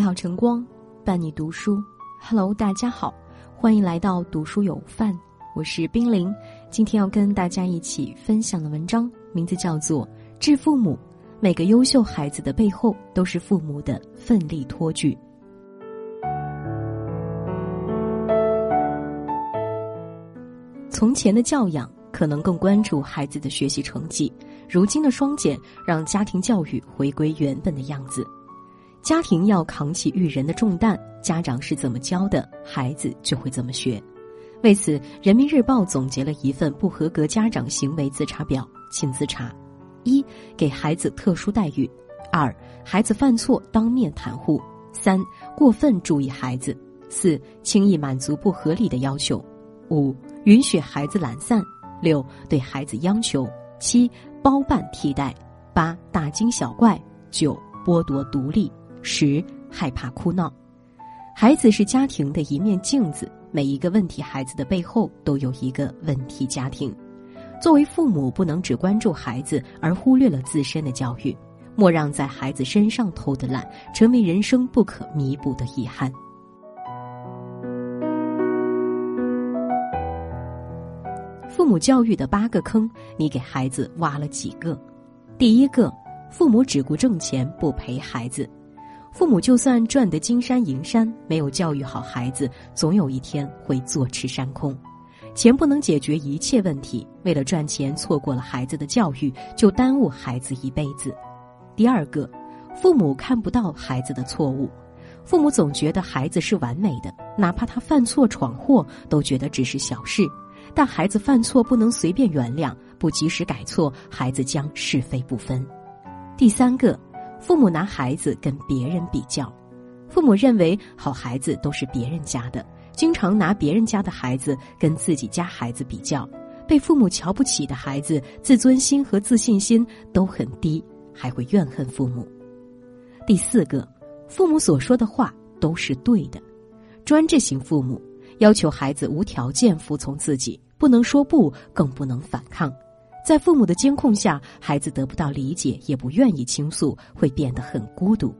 美好晨光伴你读书，Hello，大家好，欢迎来到读书有范，我是冰凌。今天要跟大家一起分享的文章名字叫做《致父母》，每个优秀孩子的背后都是父母的奋力托举。从前的教养可能更关注孩子的学习成绩，如今的双减让家庭教育回归原本的样子。家庭要扛起育人的重担，家长是怎么教的，孩子就会怎么学。为此，《人民日报》总结了一份不合格家长行为自查表，请自查：一、给孩子特殊待遇；二、孩子犯错当面袒护；三、过分注意孩子；四、轻易满足不合理的要求；五、允许孩子懒散；六、对孩子央求；七、包办替代；八、大惊小怪；九、剥夺独立。十害怕哭闹，孩子是家庭的一面镜子，每一个问题孩子的背后都有一个问题家庭。作为父母，不能只关注孩子而忽略了自身的教育，莫让在孩子身上偷的懒成为人生不可弥补的遗憾。父母教育的八个坑，你给孩子挖了几个？第一个，父母只顾挣钱，不陪孩子。父母就算赚得金山银山，没有教育好孩子，总有一天会坐吃山空。钱不能解决一切问题，为了赚钱错过了孩子的教育，就耽误孩子一辈子。第二个，父母看不到孩子的错误，父母总觉得孩子是完美的，哪怕他犯错闯祸，都觉得只是小事。但孩子犯错不能随便原谅，不及时改错，孩子将是非不分。第三个。父母拿孩子跟别人比较，父母认为好孩子都是别人家的，经常拿别人家的孩子跟自己家孩子比较，被父母瞧不起的孩子，自尊心和自信心都很低，还会怨恨父母。第四个，父母所说的话都是对的，专制型父母要求孩子无条件服从自己，不能说不，更不能反抗。在父母的监控下，孩子得不到理解，也不愿意倾诉，会变得很孤独。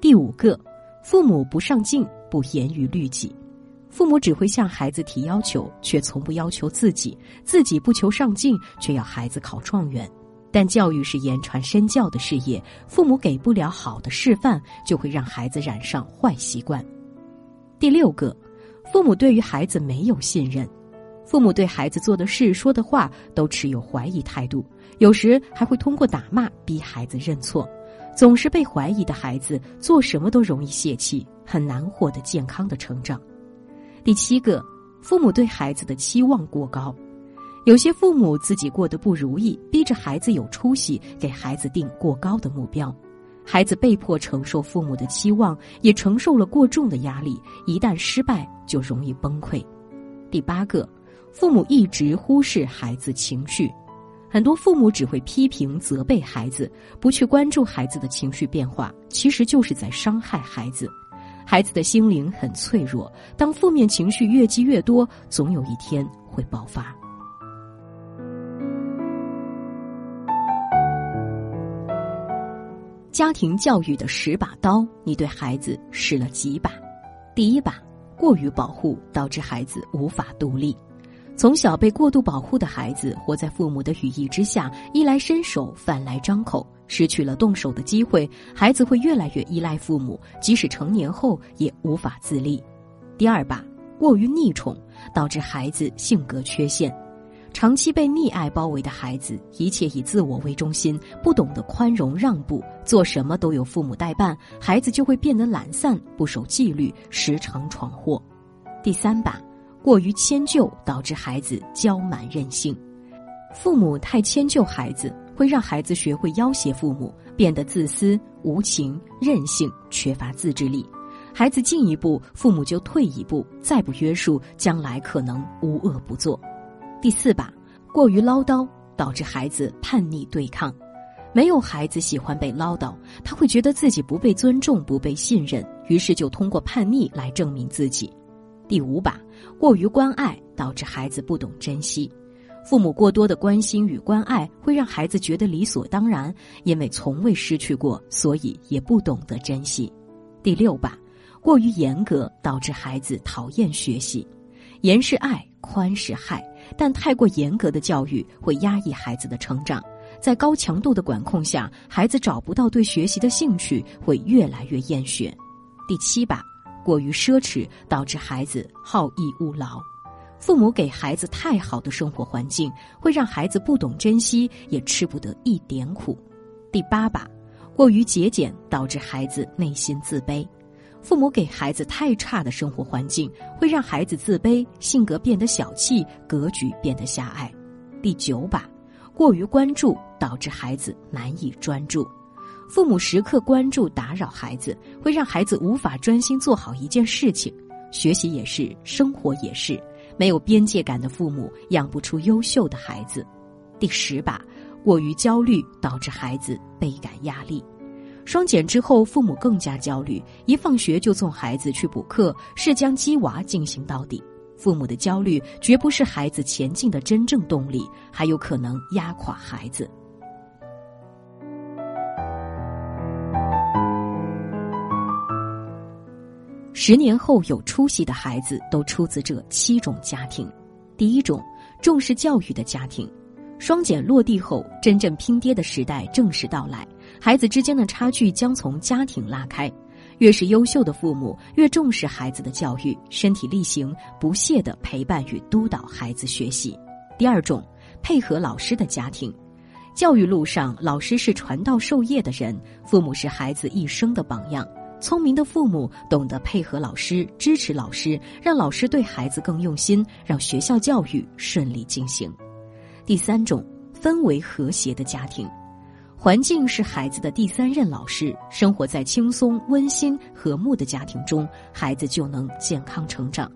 第五个，父母不上进，不严于律己，父母只会向孩子提要求，却从不要求自己，自己不求上进，却要孩子考状元。但教育是言传身教的事业，父母给不了好的示范，就会让孩子染上坏习惯。第六个，父母对于孩子没有信任。父母对孩子做的事、说的话都持有怀疑态度，有时还会通过打骂逼孩子认错。总是被怀疑的孩子，做什么都容易泄气，很难获得健康的成长。第七个，父母对孩子的期望过高，有些父母自己过得不如意，逼着孩子有出息，给孩子定过高的目标，孩子被迫承受父母的期望，也承受了过重的压力，一旦失败就容易崩溃。第八个。父母一直忽视孩子情绪，很多父母只会批评责备孩子，不去关注孩子的情绪变化，其实就是在伤害孩子。孩子的心灵很脆弱，当负面情绪越积越多，总有一天会爆发。家庭教育的十把刀，你对孩子使了几把？第一把，过于保护，导致孩子无法独立。从小被过度保护的孩子，活在父母的羽翼之下，衣来伸手，饭来张口，失去了动手的机会，孩子会越来越依赖父母，即使成年后也无法自立。第二把，过于溺宠，导致孩子性格缺陷。长期被溺爱包围的孩子，一切以自我为中心，不懂得宽容让步，做什么都有父母代办，孩子就会变得懒散，不守纪律，时常闯祸。第三把。过于迁就导致孩子娇蛮任性，父母太迁就孩子，会让孩子学会要挟父母，变得自私、无情、任性，缺乏自制力。孩子进一步，父母就退一步，再不约束，将来可能无恶不作。第四把，过于唠叨导致孩子叛逆对抗，没有孩子喜欢被唠叨，他会觉得自己不被尊重、不被信任，于是就通过叛逆来证明自己。第五把，过于关爱导致孩子不懂珍惜，父母过多的关心与关爱会让孩子觉得理所当然，因为从未失去过，所以也不懂得珍惜。第六把，过于严格导致孩子讨厌学习。严是爱，宽是害，但太过严格的教育会压抑孩子的成长。在高强度的管控下，孩子找不到对学习的兴趣，会越来越厌学。第七把，过于奢侈导致孩子好逸恶劳。父母给孩子太好的生活环境，会让孩子不懂珍惜，也吃不得一点苦。第八把，过于节俭导致孩子内心自卑。父母给孩子太差的生活环境，会让孩子自卑，性格变得小气，格局变得狭隘。第九把，过于关注导致孩子难以专注。父母时刻关注打扰孩子，会让孩子无法专心做好一件事情。学习也是，生活也是。没有边界感的父母养不出优秀的孩子。第十把，过于焦虑导致孩子倍感压力。双减之后，父母更加焦虑，一放学就送孩子去补课，是将鸡娃进行到底。父母的焦虑绝不是孩子前进的真正动力，还有可能压垮孩子。十年后有出息的孩子都出自这七种家庭。第一种，重视教育的家庭。双减落地后，真正拼爹的时代正式到来，孩子之间的差距将从家庭拉开。越是优秀的父母，越重视孩子的教育，身体力行、不懈的陪伴与督导孩子学习。第二种，配合老师的家庭。教育路上，老师是传道授业的人，父母是孩子一生的榜样。聪明的父母懂得配合老师，支持老师，让老师对孩子更用心，让学校教育顺利进行。第三种氛围和谐的家庭，环境是孩子的第三任老师。生活在轻松、温馨、和睦的家庭中，孩子就能健康成长。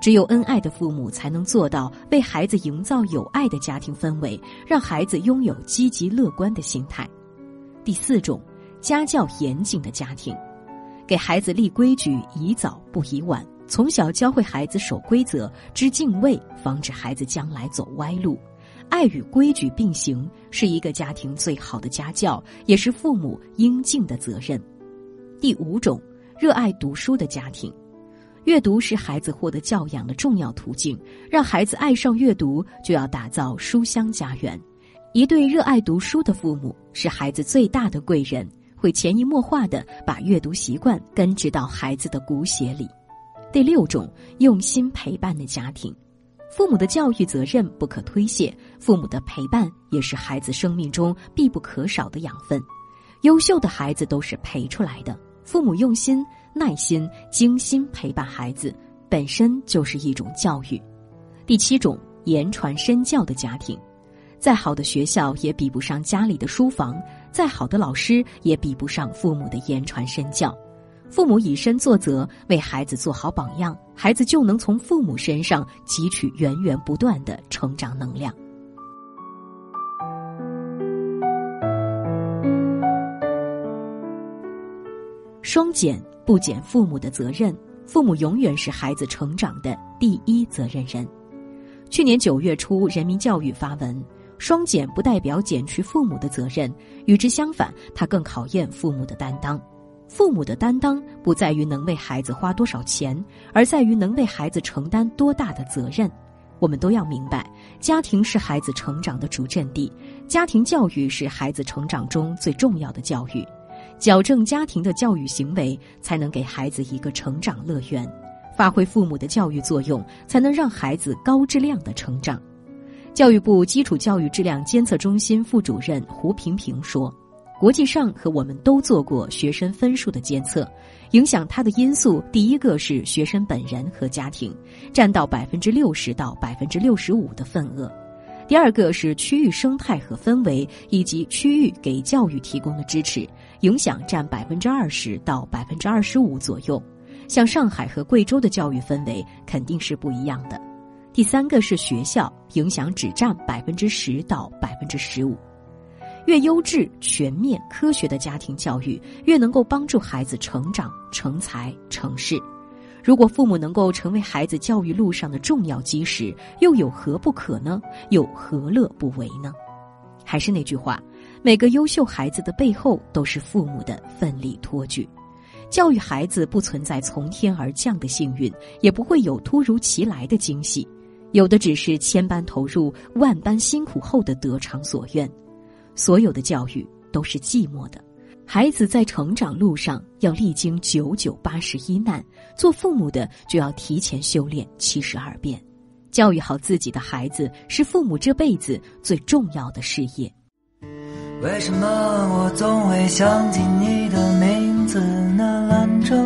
只有恩爱的父母才能做到为孩子营造有爱的家庭氛围，让孩子拥有积极乐观的心态。第四种家教严谨的家庭。给孩子立规矩，宜早不宜晚。从小教会孩子守规则、知敬畏，防止孩子将来走歪路。爱与规矩并行，是一个家庭最好的家教，也是父母应尽的责任。第五种，热爱读书的家庭，阅读是孩子获得教养的重要途径。让孩子爱上阅读，就要打造书香家园。一对热爱读书的父母，是孩子最大的贵人。会潜移默化的把阅读习惯根植到孩子的骨血里。第六种，用心陪伴的家庭，父母的教育责任不可推卸，父母的陪伴也是孩子生命中必不可少的养分。优秀的孩子都是陪出来的，父母用心、耐心、精心陪伴孩子，本身就是一种教育。第七种，言传身教的家庭。再好的学校也比不上家里的书房，再好的老师也比不上父母的言传身教。父母以身作则，为孩子做好榜样，孩子就能从父母身上汲取源源不断的成长能量。双减不减父母的责任，父母永远是孩子成长的第一责任人。去年九月初，人民教育发文。双减不代表减去父母的责任，与之相反，它更考验父母的担当。父母的担当不在于能为孩子花多少钱，而在于能为孩子承担多大的责任。我们都要明白，家庭是孩子成长的主阵地，家庭教育是孩子成长中最重要的教育。矫正家庭的教育行为，才能给孩子一个成长乐园；发挥父母的教育作用，才能让孩子高质量的成长。教育部基础教育质量监测中心副主任胡平平说：“国际上和我们都做过学生分数的监测，影响他的因素，第一个是学生本人和家庭，占到百分之六十到百分之六十五的份额；第二个是区域生态和氛围以及区域给教育提供的支持，影响占百分之二十到百分之二十五左右。像上海和贵州的教育氛围肯定是不一样的。”第三个是学校，影响只占百分之十到百分之十五。越优质、全面、科学的家庭教育，越能够帮助孩子成长、成才、成事。如果父母能够成为孩子教育路上的重要基石，又有何不可呢？又何乐不为呢？还是那句话，每个优秀孩子的背后都是父母的奋力托举。教育孩子不存在从天而降的幸运，也不会有突如其来的惊喜，有的只是千般投入、万般辛苦后的得偿所愿。所有的教育都是寂寞的，孩子在成长路上要历经九九八十一难，做父母的就要提前修炼七十二变。教育好自己的孩子，是父母这辈子最重要的事业。为什么我总会想起你的名字呢？兰州。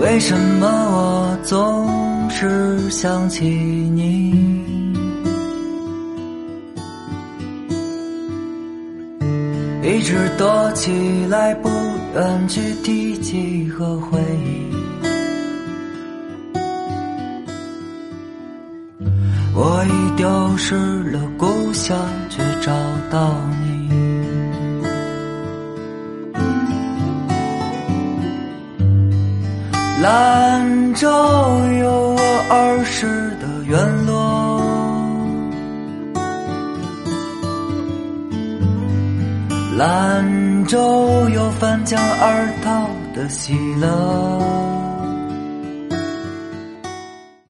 为什么我总是想起你？一直躲起来，不愿去提起和回忆。我已丢失了故乡，却找到你。兰州有我儿时的院落，兰州有翻江而逃的喜乐。